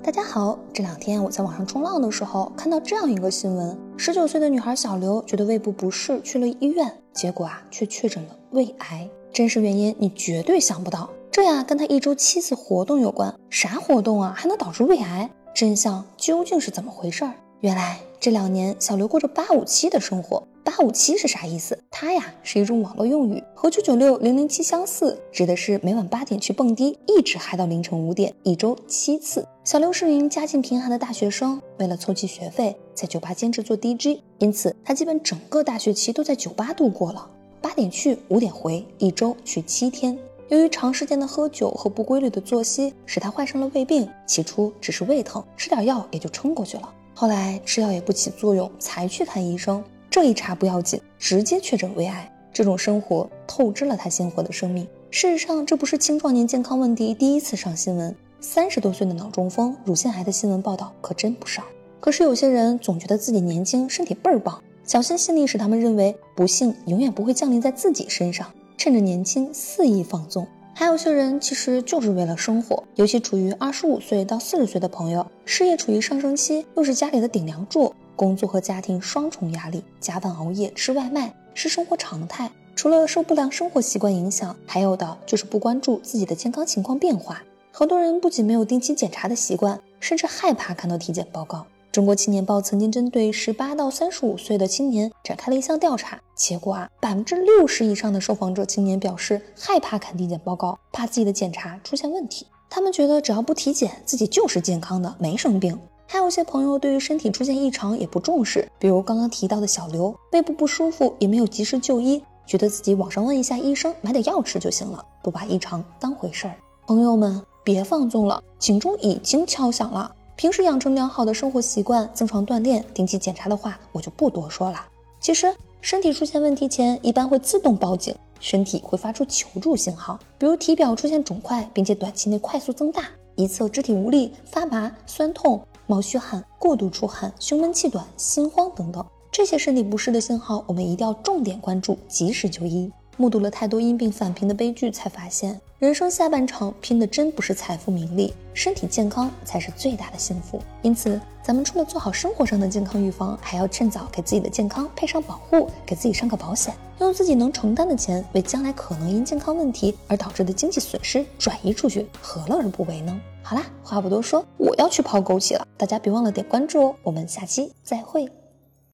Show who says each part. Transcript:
Speaker 1: 大家好，这两天我在网上冲浪的时候，看到这样一个新闻：十九岁的女孩小刘觉得胃部不适，去了医院，结果啊，却确诊了胃癌。真实原因你绝对想不到，这呀跟她一周七次活动有关。啥活动啊，还能导致胃癌？真相究竟是怎么回事？原来这两年小刘过着八五七的生活。八五七是啥意思？它呀是一种网络用语，和九九六、零零七相似，指的是每晚八点去蹦迪，一直嗨到凌晨五点，一周七次。小刘是名家境贫寒的大学生，为了凑齐学费，在酒吧兼职做 DJ，因此他基本整个大学期都在酒吧度过了。八点去，五点回，一周去七天。由于长时间的喝酒和不规律的作息，使他患上了胃病。起初只是胃疼，吃点药也就撑过去了。后来吃药也不起作用，才去看医生。这一查不要紧，直接确诊胃癌。这种生活透支了他鲜活的生命。事实上，这不是青壮年健康问题第一次上新闻。三十多岁的脑中风、乳腺癌的新闻报道可真不少。可是有些人总觉得自己年轻，身体倍儿棒，侥幸心理使他们认为不幸永远不会降临在自己身上，趁着年轻肆意放纵。还有些人其实就是为了生活，尤其处于二十五岁到四十岁的朋友，事业处于上升期，又是家里的顶梁柱。工作和家庭双重压力，加班熬夜吃外卖是生活常态。除了受不良生活习惯影响，还有的就是不关注自己的健康情况变化。很多人不仅没有定期检查的习惯，甚至害怕看到体检报告。中国青年报曾经针对十八到三十五岁的青年展开了一项调查，结果啊，百分之六十以上的受访者青年表示害怕看体检报告，怕自己的检查出现问题。他们觉得只要不体检，自己就是健康的，没生病。还有些朋友对于身体出现异常也不重视，比如刚刚提到的小刘，背部不舒服也没有及时就医，觉得自己网上问一下医生，买点药吃就行了，不把异常当回事儿。朋友们别放纵了，警钟已经敲响了。平时养成良好的生活习惯，增强锻炼，定期检查的话，我就不多说了。其实身体出现问题前，一般会自动报警，身体会发出求助信号，比如体表出现肿块，并且短期内快速增大，一侧肢体无力、发麻、酸痛。冒虚汗、过度出汗、胸闷气短、心慌等等，这些身体不适的信号，我们一定要重点关注，及时就医。目睹了太多因病返贫的悲剧，才发现人生下半场拼的真不是财富名利，身体健康才是最大的幸福。因此，咱们除了做好生活上的健康预防，还要趁早给自己的健康配上保护，给自己上个保险，用自己能承担的钱，为将来可能因健康问题而导致的经济损失转移出去，何乐而不为呢？好啦，话不多说，我要去泡枸杞了。大家别忘了点关注哦，我们下期再会。